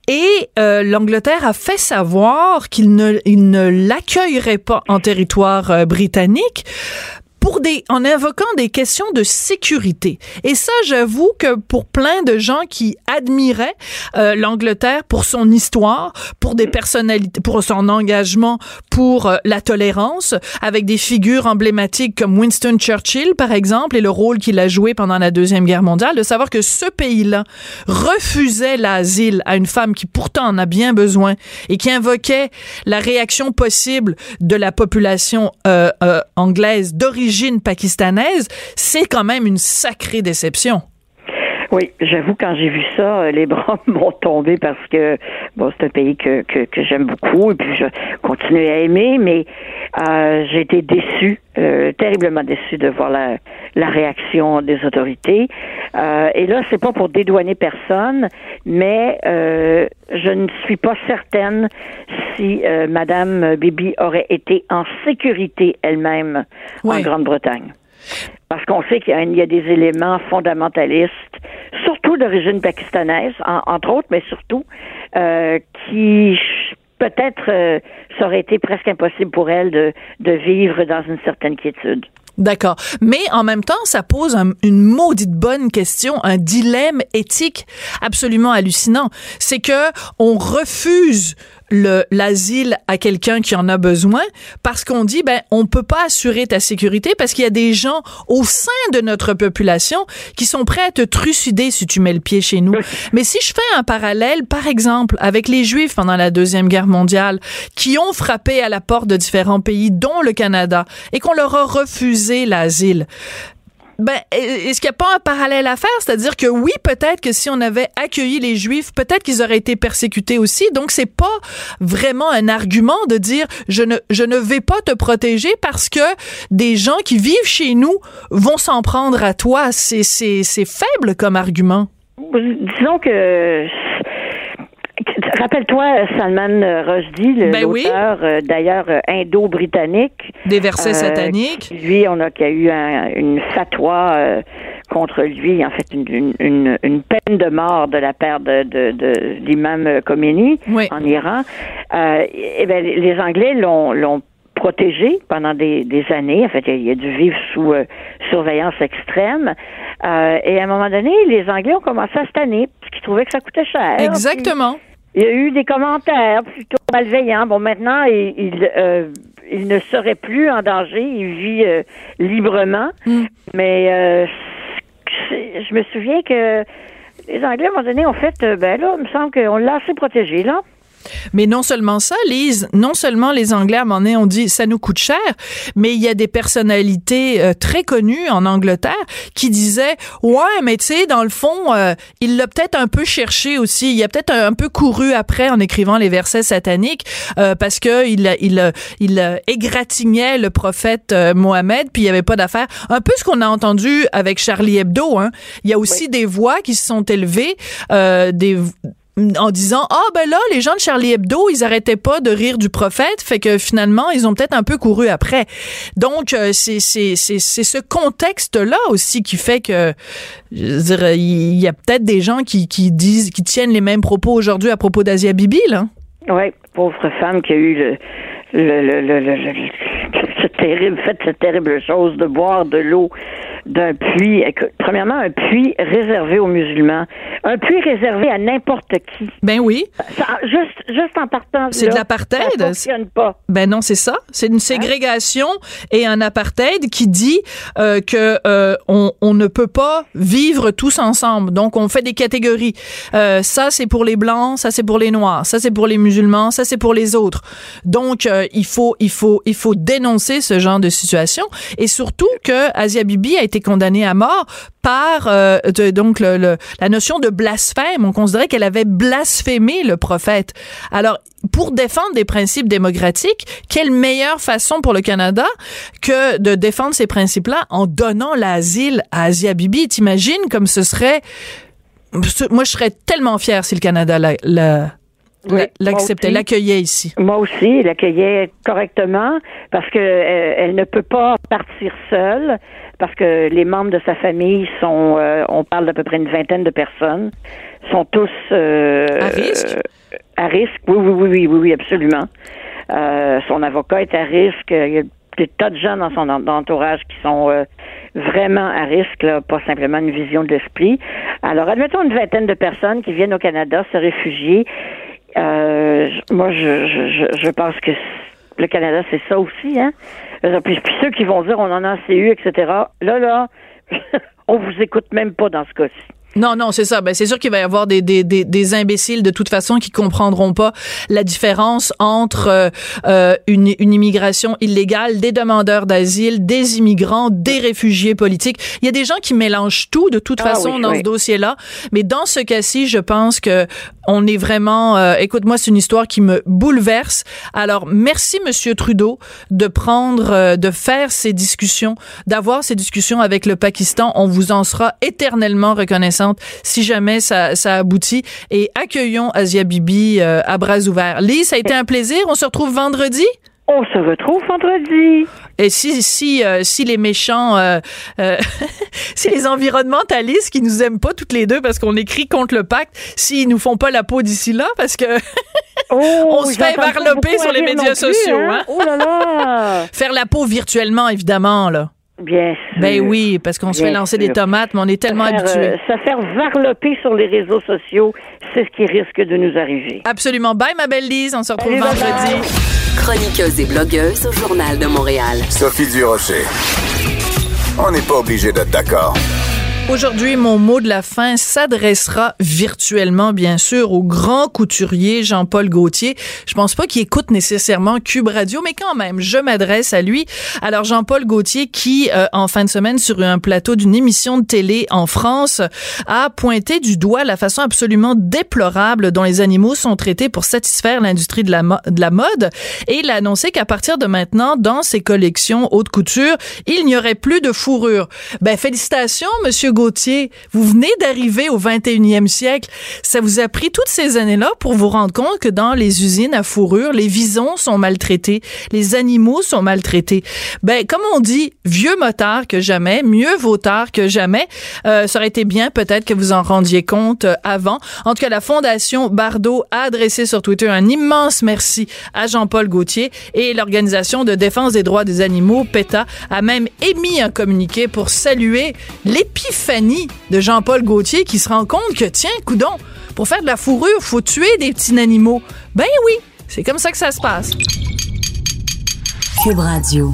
et l'Angleterre a fait savoir qu'il ne, il ne l'accueillerait pas en territoire britannique pour des, en invoquant des questions de sécurité. Et ça, j'avoue que pour plein de gens qui admiraient euh, l'Angleterre pour son histoire, pour des personnalités, pour son engagement pour euh, la tolérance, avec des figures emblématiques comme Winston Churchill, par exemple, et le rôle qu'il a joué pendant la Deuxième Guerre mondiale, de savoir que ce pays-là refusait l'asile à une femme qui pourtant en a bien besoin et qui invoquait la réaction possible de la population euh, euh anglaise d'origine pakistanaise, c'est quand même une sacrée déception. Oui, j'avoue, quand j'ai vu ça, euh, les (laughs) bras m'ont tombé parce que, bon, c'est un pays que, que, j'aime beaucoup et puis je continue à aimer, mais euh, j'ai été déçue, euh, terriblement déçue de voir la, la réaction des autorités. et là, c'est pas pour dédouaner personne, mais je ne suis pas certaine si Madame Bibi aurait été en sécurité elle-même en Grande-Bretagne. Parce qu'on sait qu'il y, a des éléments fondamentalistes, surtout d'origine pakistanaise, entre autres, mais surtout, euh, qui peut-être euh, ça aurait été presque impossible pour elle de, de vivre dans une certaine quiétude. D'accord. Mais en même temps, ça pose une maudite bonne question, un dilemme éthique absolument hallucinant. C'est que on refuse l'asile à quelqu'un qui en a besoin parce qu'on dit ben on peut pas assurer ta sécurité parce qu'il y a des gens au sein de notre population qui sont prêts à te trucider si tu mets le pied chez nous. Mais si je fais un parallèle par exemple avec les juifs pendant la deuxième guerre mondiale qui ont frappé à la porte de différents pays dont le Canada et qu'on leur a refusé l'asile ben, est-ce qu'il n'y a pas un parallèle à faire? C'est-à-dire que oui, peut-être que si on avait accueilli les Juifs, peut-être qu'ils auraient été persécutés aussi. Donc, c'est pas vraiment un argument de dire je ne, je ne vais pas te protéger parce que des gens qui vivent chez nous vont s'en prendre à toi. C'est, c'est, c'est faible comme argument. Disons que Rappelle-toi Salman Rushdie, le ben euh, d'ailleurs euh, indo-britannique. Des versets euh, sataniques. Lui, on a qu'il y a eu une fatwa contre lui, en fait, une, une, une, peine de mort de la part de, de, de l'imam Khomeini en Iran. et eh ben, les Anglais l'ont, protégé pendant des, des, années. En fait, il a, dû vivre sous surveillance extrême. Euh, et à un moment donné, les Anglais ont commencé à se tanner parce qu'ils trouvaient que ça coûtait cher. Exactement. Il y a eu des commentaires plutôt malveillants. Bon, maintenant, il, euh, il, ne serait plus en danger. Il vit euh, librement. Mm. Mais euh, je me souviens que les Anglais, à un moment donné, ont fait, ben là, il me semble qu'on l'a assez protégé, là. Mais non seulement ça, Lise, non seulement les Anglais à un moment donné ont dit ça nous coûte cher, mais il y a des personnalités euh, très connues en Angleterre qui disaient ouais, mais tu sais, dans le fond, euh, il l'a peut-être un peu cherché aussi. Il a peut-être un, peu couru après en écrivant les versets sataniques euh, parce que il il il égratignait le prophète Mohammed, puis il y avait pas d'affaire. Un peu ce qu'on a entendu avec Charlie Hebdo. Hein. Il y a aussi des voix qui se sont élevées, des en disant ah ben là les gens de Charlie Hebdo ils arrêtaient pas de rire du prophète fait que finalement ils ont peut-être un peu couru après donc euh, c'est c'est c'est ce contexte là aussi qui fait que je dirais il y a peut-être des gens qui qui disent qui tiennent les mêmes propos aujourd'hui à propos d'Asia Bibi là oui pauvre femme qui a eu le le, le, le, le, cette terrible, fait cette terrible chose de boire de l'eau d'un puits. Premièrement, un puits réservé aux musulmans. Un puits réservé à n'importe qui. Ben oui. juste, juste en partant. C'est de l'apartheid? Ça fonctionne pas. Ben non, c'est ça. C'est une ségrégation et un apartheid qui dit euh, que euh, on, on, ne peut pas vivre tous ensemble. Donc, on fait des catégories. Euh, ça, c'est pour les blancs. Ça, c'est pour les noirs. Ça, c'est pour les musulmans. Ça, c'est pour les autres. Donc, euh, il faut, il faut, il faut dénoncer ce genre de situation et surtout que Asia Bibi a été été condamnée à mort par euh, de- donc le, le- la notion de blasphème. On considérait qu'elle avait blasphémé le prophète. Alors, pour défendre des principes démocratiques, quelle meilleure façon pour le Canada que de défendre ces principes-là en donnant l'asile à Asia Bibi? T'imagines comme ce serait... Moi, je serais tellement fière si le Canada la- la- Oui, ici. Moi aussi, il l'accueillait correctement parce que euh, elle ne peut pas partir seule parce que les membres de sa famille sont, euh, on parle d'à peu près une vingtaine de personnes, sont tous euh, À risque? euh, à risque, oui, oui, oui, oui, oui, oui, absolument. Euh, son avocat est à risque. Il y a des tas de gens dans son en- entourage qui sont euh, vraiment à risque, là, pas simplement une vision de l'esprit. Alors, admettons une vingtaine de personnes qui viennent au Canada se réfugier. Euh, moi, je, je, je, pense que le Canada, c'est ça aussi, hein. Euh, Puis, puis ceux qui vont dire on en a assez eu, etc. Là, là, (laughs) on vous écoute même pas dans ce cas-ci. Non, non, c'est ça. Ben, c'est sûr qu'il va y avoir des, des, des, des imbéciles de toute façon qui comprendront pas la différence entre euh, euh, une, une immigration illégale, des demandeurs d'asile, des immigrants, des réfugiés politiques. Il y a des gens qui mélangent tout de toute Ah façon oui, dans oui. ce dossier-là. Mais dans ce cas-ci, je pense que on est vraiment. euh, écoute-moi, c'est une histoire qui me bouleverse. Alors, merci, Monsieur Trudeau, de prendre, euh, de faire ces discussions, d'avoir ces discussions avec le Pakistan. On vous en sera éternellement si jamais ça, ça aboutit. Et accueillons Asia Bibi euh, à bras ouverts. Lise, ça a été un plaisir. On se retrouve vendredi? On se retrouve vendredi. Et si si euh, si les méchants, euh, euh, (laughs) si les environnementalistes qui nous aiment pas toutes les deux parce qu'on écrit contre le pacte, s'ils nous font pas la peau d'ici là, parce que (laughs) Oh, On se fait varloper sur les médias plus, sociaux, hein? Oh là là! (laughs) faire la peau virtuellement, évidemment là. Bien sûr. Ben oui, parce qu'on se fait lancer sûr. des tomates, mais on est tellement se faire, habitués. euh, se faire varloper sur les réseaux sociaux, c'est ce qui risque de nous arriver. Absolument. Bye, ma belle Lise. On se retrouve bye vendredi. bye. Chroniqueuse et blogueuse au Journal de Montréal. Sophie Durocher. On n'est pas obligé d'être d'accord. Aujourd'hui, mon mot de la fin s'adressera virtuellement, bien sûr, au grand couturier Jean-Paul Gaultier. Je pense pas qu'il écoute nécessairement Cube Radio, mais quand même, je m'adresse à lui. Alors, Jean-Paul Gaultier, qui, euh, en fin de semaine, sur un plateau d'une émission de télé en France, a pointé du doigt la façon absolument déplorable dont les animaux sont traités pour satisfaire l'industrie de la, de la mode. Et il a annoncé qu'à partir de maintenant, dans ses collections haute couture, il n'y aurait plus de fourrure. Ben, félicitations, Monsieur Gauthier. Vous venez d'arriver au 21e siècle. Ça vous a pris toutes ces années-là pour vous rendre compte que dans les usines à fourrure, les visons sont maltraités, les animaux sont maltraités. Ben, comme on dit, vieux motard que jamais, mieux vaut tard que jamais. Euh, ça aurait été bien peut-être que vous en rendiez compte euh, avant. En tout cas, la Fondation Bardot a adressé sur Twitter un immense merci à Jean-Paul Gauthier et l'Organisation de défense des droits des animaux, PETA, a même émis un communiqué pour saluer l'épiphanie de Jean-Paul Gauthier qui se rend compte que, tiens, coudon, pour faire de la fourrure, faut tuer des petits animaux. Ben oui, c'est comme ça que ça se passe. Cube Radio.